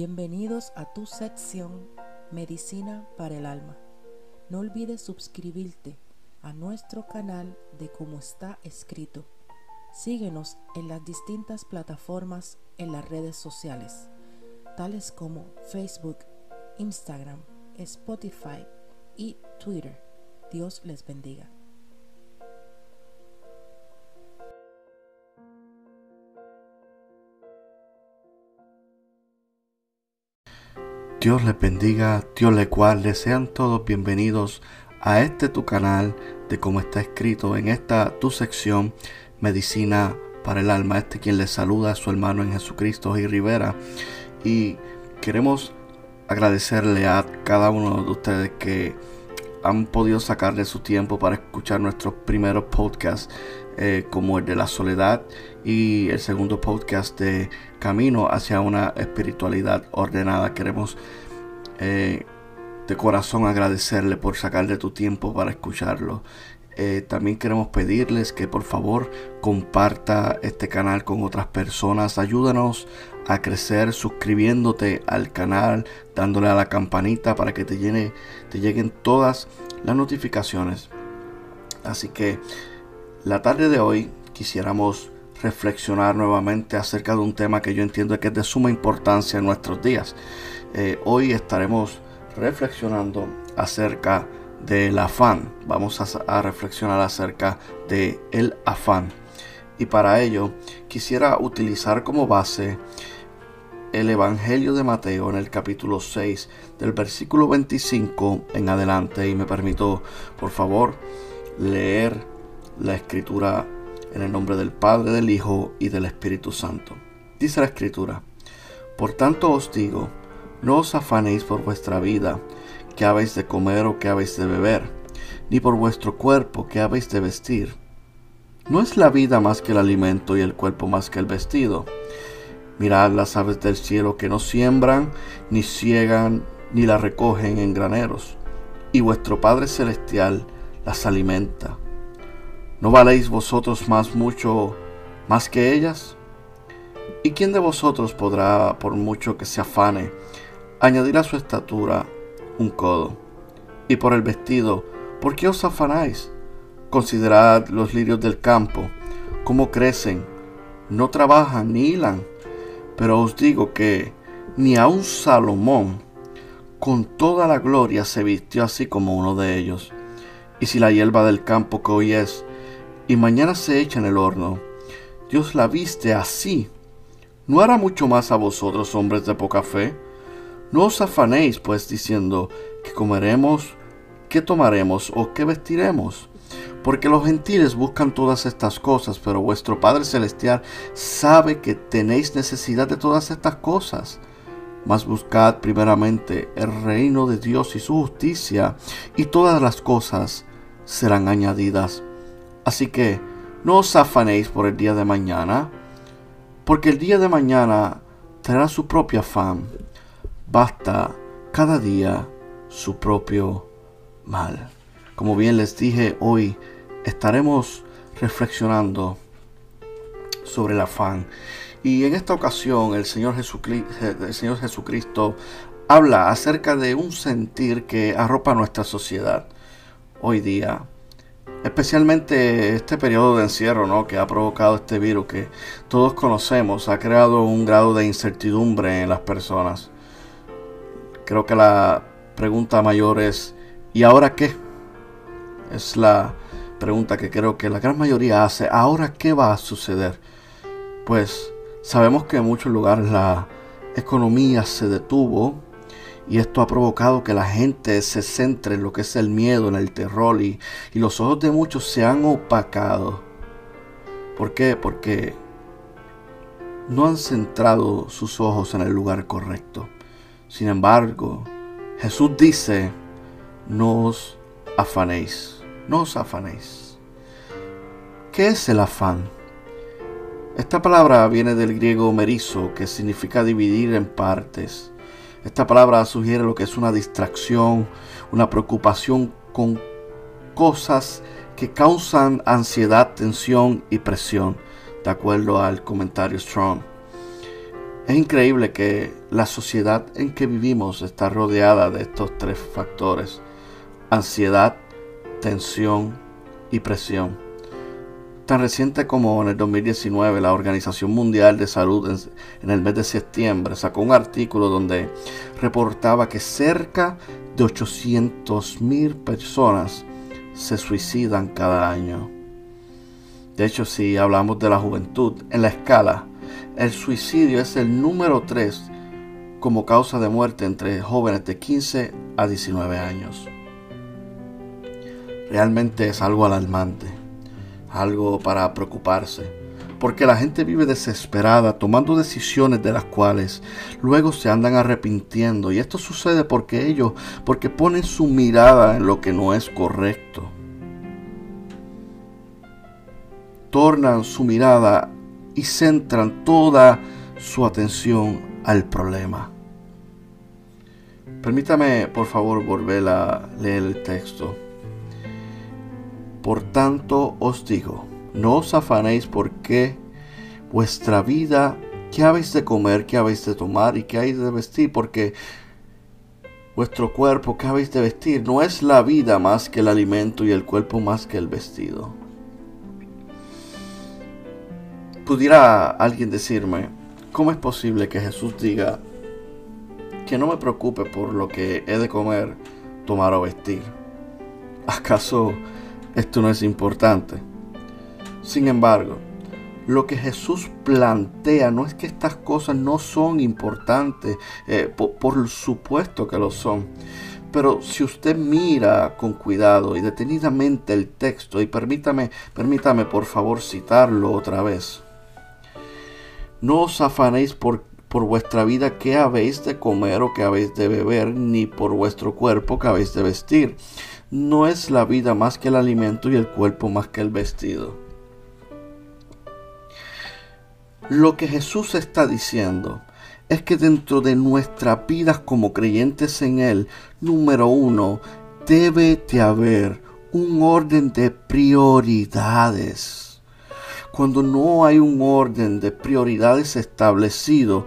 Bienvenidos a tu sección Medicina para el Alma. No olvides suscribirte a nuestro canal de Como está escrito. Síguenos en las distintas plataformas en las redes sociales, tales como Facebook, Instagram, Spotify y Twitter. Dios les bendiga. Dios les bendiga, Dios les guarde, sean todos bienvenidos a este tu canal de como está escrito en esta tu sección Medicina para el Alma. Este quien les saluda su hermano en Jesucristo y Rivera. Y queremos agradecerle a cada uno de ustedes que han podido sacarle su tiempo para escuchar nuestros primeros podcasts, eh, como el de la soledad y el segundo podcast de Camino hacia una espiritualidad ordenada. Queremos eh, de corazón agradecerle por sacarle tu tiempo para escucharlo. Eh, también queremos pedirles que por favor comparta este canal con otras personas. Ayúdanos a crecer suscribiéndote al canal, dándole a la campanita para que te, llene, te lleguen todas las notificaciones. Así que la tarde de hoy quisiéramos reflexionar nuevamente acerca de un tema que yo entiendo que es de suma importancia en nuestros días. Eh, hoy estaremos reflexionando acerca del afán. Vamos a, reflexionar acerca de el afán. Y para ello quisiera utilizar como base el Evangelio de Mateo en el capítulo 6 del versículo 25 en adelante y me permito por favor leer la escritura en el nombre del Padre, del Hijo y del Espíritu Santo. Dice la escritura, por tanto os digo, no os afanéis por vuestra vida, que habéis de comer o que habéis de beber, ni por vuestro cuerpo, que habéis de vestir. ¿No es la vida más que el alimento y el cuerpo más que el vestido? Mirad las aves del cielo que no siembran, ni ciegan, ni las recogen en graneros, y vuestro Padre Celestial las alimenta. ¿No valéis vosotros más mucho más que ellas? ¿Y quién de vosotros podrá, por mucho que se afane, añadir a su estatura un codo? Y por el vestido, ¿por qué os afanáis? Considerad los lirios del campo, cómo crecen, no trabajan ni hilan pero os digo que ni aun Salomón con toda la gloria se vistió así como uno de ellos. Y si la hierba del campo que hoy es y mañana se echa en el horno, Dios la viste así, ¿no hará mucho más a vosotros, hombres de poca fe? No os afanéis, pues, diciendo, que comeremos, qué tomaremos o qué vestiremos porque los gentiles buscan todas estas cosas, pero vuestro Padre Celestial sabe que tenéis necesidad de todas estas cosas. Mas buscad primeramente el reino de Dios y su justicia, y todas las cosas serán añadidas. Así que no os afanéis por el día de mañana, porque el día de mañana traerá su propia afán. Basta cada día su propio mal. Como bien les dije, hoy estaremos reflexionando sobre el afán. Y en esta ocasión el Señor, Jesucristo, habla acerca de un sentir que arropa nuestra sociedad hoy día. Especialmente este periodo de encierro ¿no? que ha provocado este virus que todos conocemos, ha creado un grado de incertidumbre en las personas. Creo que la pregunta mayor es, ¿y ahora qué? Es la pregunta que creo que la gran mayoría hace. ¿Ahora qué va a suceder? Pues sabemos que en muchos lugares la economía se detuvo y esto ha provocado que la gente se centre en lo que es el miedo, en el terror y, y los ojos de muchos se han opacado. ¿Por qué? Porque no han centrado sus ojos en el lugar correcto. Sin embargo, Jesús dice, no os afanéis no os afanéis. ¿Qué es el afán? Esta palabra viene del griego merizo, que significa dividir en partes. Esta palabra sugiere lo que es una distracción, una preocupación con cosas que causan ansiedad, tensión y presión, de acuerdo al comentario Strong. Es increíble que la sociedad en que vivimos está rodeada de estos tres factores. Ansiedad, tensión y presión. Tan reciente como en el 2019, la Organización Mundial de Salud en, el mes de septiembre sacó un artículo donde reportaba que cerca de 800.000 personas se suicidan cada año. De hecho, si hablamos de la juventud, en la escala, el suicidio es el número 3 como causa de muerte entre jóvenes de 15 a 19 años. Realmente es algo alarmante, algo para preocuparse, porque la gente vive desesperada tomando decisiones de las cuales luego se andan arrepintiendo y esto sucede porque ellos, porque ponen su mirada en lo que no es correcto. Tornan su mirada y centran toda su atención al problema. Permítame, por favor, volver a leer el texto. Por tanto os digo, no os afanéis porque vuestra vida, qué habéis de comer, qué habéis de tomar y qué habéis de vestir, porque vuestro cuerpo, qué habéis de vestir, no es la vida más que el alimento y el cuerpo más que el vestido. Pudiera alguien decirme, ¿cómo es posible que Jesús diga que no me preocupe por lo que he de comer, tomar o vestir? ¿Acaso esto no es importante. Sin embargo, lo que Jesús plantea no es que estas cosas no son importantes, eh, por, supuesto que lo son. Pero si usted mira con cuidado y detenidamente el texto, y permítame, permítame por favor citarlo otra vez. No os afanéis por, por vuestra vida qué habéis de comer o qué habéis de beber, ni por vuestro cuerpo que habéis de vestir no es la vida más que el alimento y el cuerpo más que el vestido. Lo que Jesús está diciendo es que dentro de nuestras vidas como creyentes en Él, número uno, debe de haber un orden de prioridades. Cuando no hay un orden de prioridades establecido,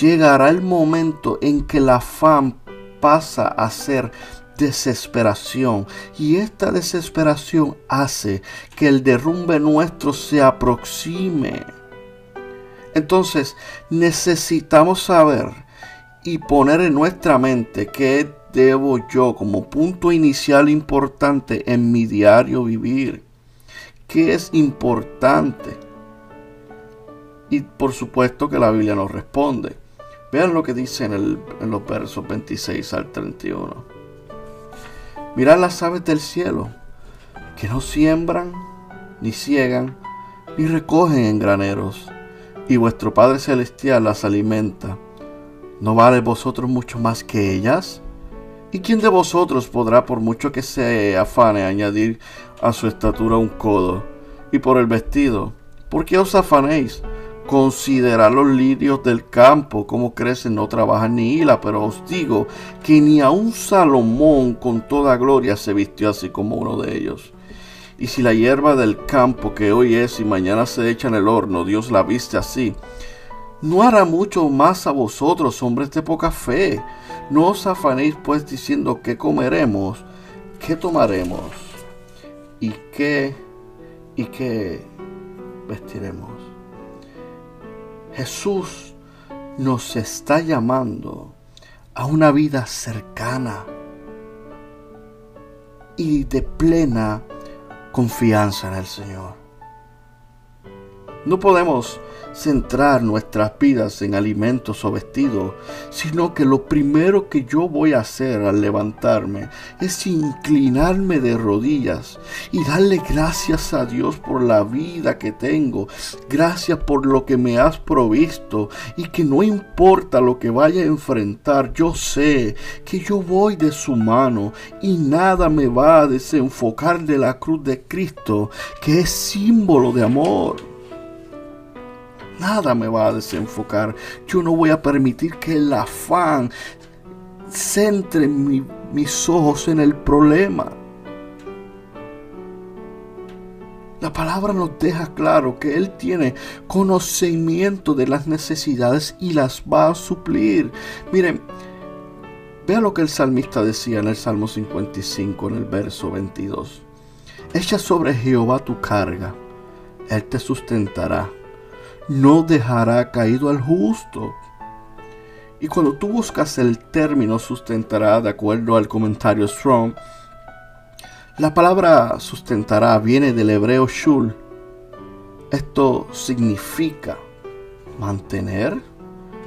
llegará el momento en que la afán pasa a ser desesperación y esta desesperación hace que el derrumbe nuestro se aproxime. Entonces necesitamos saber y poner en nuestra mente qué debo yo como punto inicial importante en mi diario vivir. ¿Qué es importante? Y por supuesto que la Biblia nos responde. Vean lo que dice en, el, en los versos 26 al 31. Mirad las aves del cielo, que no siembran, ni ciegan, ni recogen en graneros, y vuestro Padre Celestial las alimenta. ¿No vale vosotros mucho más que ellas? ¿Y quién de vosotros podrá, por mucho que se afane, añadir a su estatura un codo? Y por el vestido, ¿por qué os afanéis? Considerad los lirios del campo, como crecen, no trabajan ni hila, pero os digo que ni a un Salomón con toda gloria se vistió así como uno de ellos. Y si la hierba del campo que hoy es y mañana se echa en el horno, Dios la viste así, no hará mucho más a vosotros, hombres de poca fe. No os afanéis pues diciendo qué comeremos, qué tomaremos y qué y qué vestiremos. Jesús nos está llamando a una vida cercana y de plena confianza en el Señor. No podemos centrar nuestras vidas en alimentos o vestidos, sino que lo primero que yo voy a hacer al levantarme es inclinarme de rodillas y darle gracias a Dios por la vida que tengo, gracias por lo que me has provisto y que no importa lo que vaya a enfrentar, yo sé que yo voy de su mano y nada me va a desenfocar de la cruz de Cristo, que es símbolo de amor nada me va a desenfocar. Yo no voy a permitir que el afán centre mis ojos en el problema. La La palabra nos deja claro que Él tiene conocimiento de las necesidades y las va a suplir. Miren, vea lo que el salmista decía en el Salmo 55, en el verso 22. Echa sobre Jehová tu carga, Él te sustentará. No dejará caído al justo. Y cuando tú buscas el término sustentará, de acuerdo al comentario Strong, la palabra sustentará viene del hebreo shul. Esto significa mantener,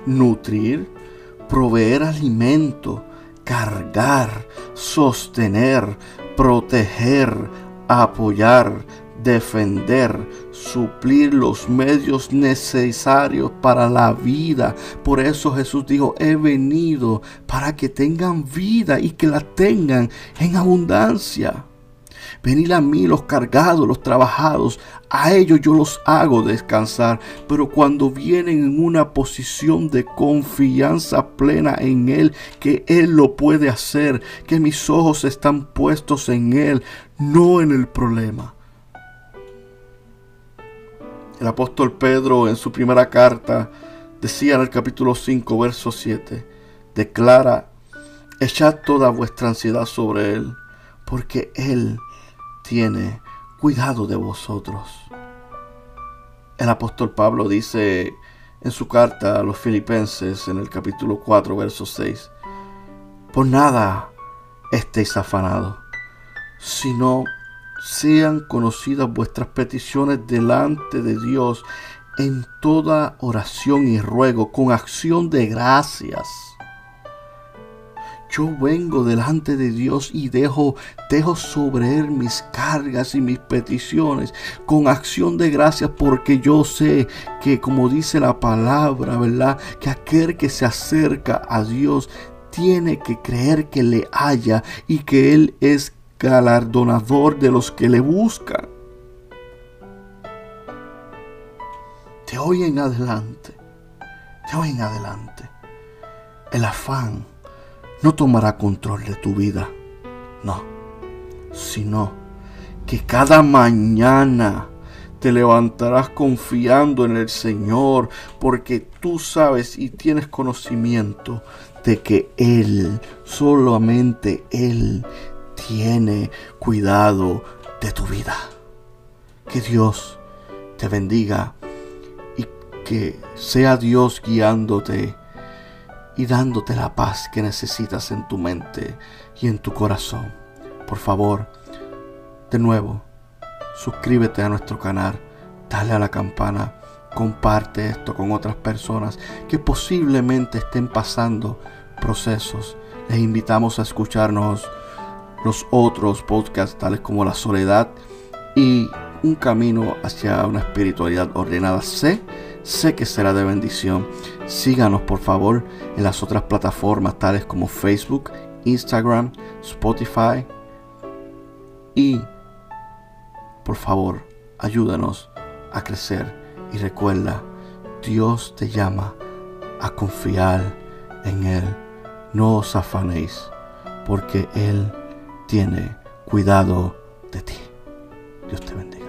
nutrir, proveer alimento, cargar, sostener, proteger, apoyar, defender, suplir los medios necesarios para la vida. Por eso Jesús dijo, he venido para que tengan vida y que la tengan en abundancia. Venid a mí los cargados, los trabajados, a ellos yo los hago descansar. Pero cuando vienen en una posición de confianza plena en Él, que Él lo puede hacer, que mis ojos están puestos en Él, no en el problema. El apóstol Pedro en su primera carta decía en el capítulo 5, verso 7, declara, echad toda vuestra ansiedad sobre Él, porque Él tiene cuidado de vosotros. El apóstol Pablo dice en su carta a los filipenses en el capítulo 4, verso 6, por nada estéis afanados, sino sean conocidas vuestras peticiones delante de Dios en toda oración y ruego con acción de gracias yo vengo delante de Dios y dejo, dejo sobre Él mis cargas y mis peticiones con acción de gracias porque yo sé que como dice la palabra, ¿verdad? Que aquel que se acerca a Dios tiene que creer que le haya y que Él es galardonador de los que le buscan. De hoy en adelante, de hoy en adelante, el afán no tomará control de tu vida. No, sino que cada mañana te levantarás confiando en el Señor porque tú sabes y tienes conocimiento de que Él, solamente Él, tiene cuidado de tu vida. Que Dios te bendiga y que sea Dios guiándote y dándote la paz que necesitas en tu mente y en tu corazón. Por favor, de nuevo, suscríbete a nuestro canal, dale a la campana, comparte esto con otras personas que posiblemente estén pasando procesos. Les invitamos a escucharnos los otros podcasts tales como La Soledad y Un Camino hacia una espiritualidad ordenada. Sé sé que será de bendición. Síganos por favor en las otras plataformas tales como Facebook, Instagram, Spotify y por favor ayúdanos a crecer y recuerda, Dios te llama a confiar en Él. No os afanéis porque Él tiene cuidado de ti. Dios te bendiga.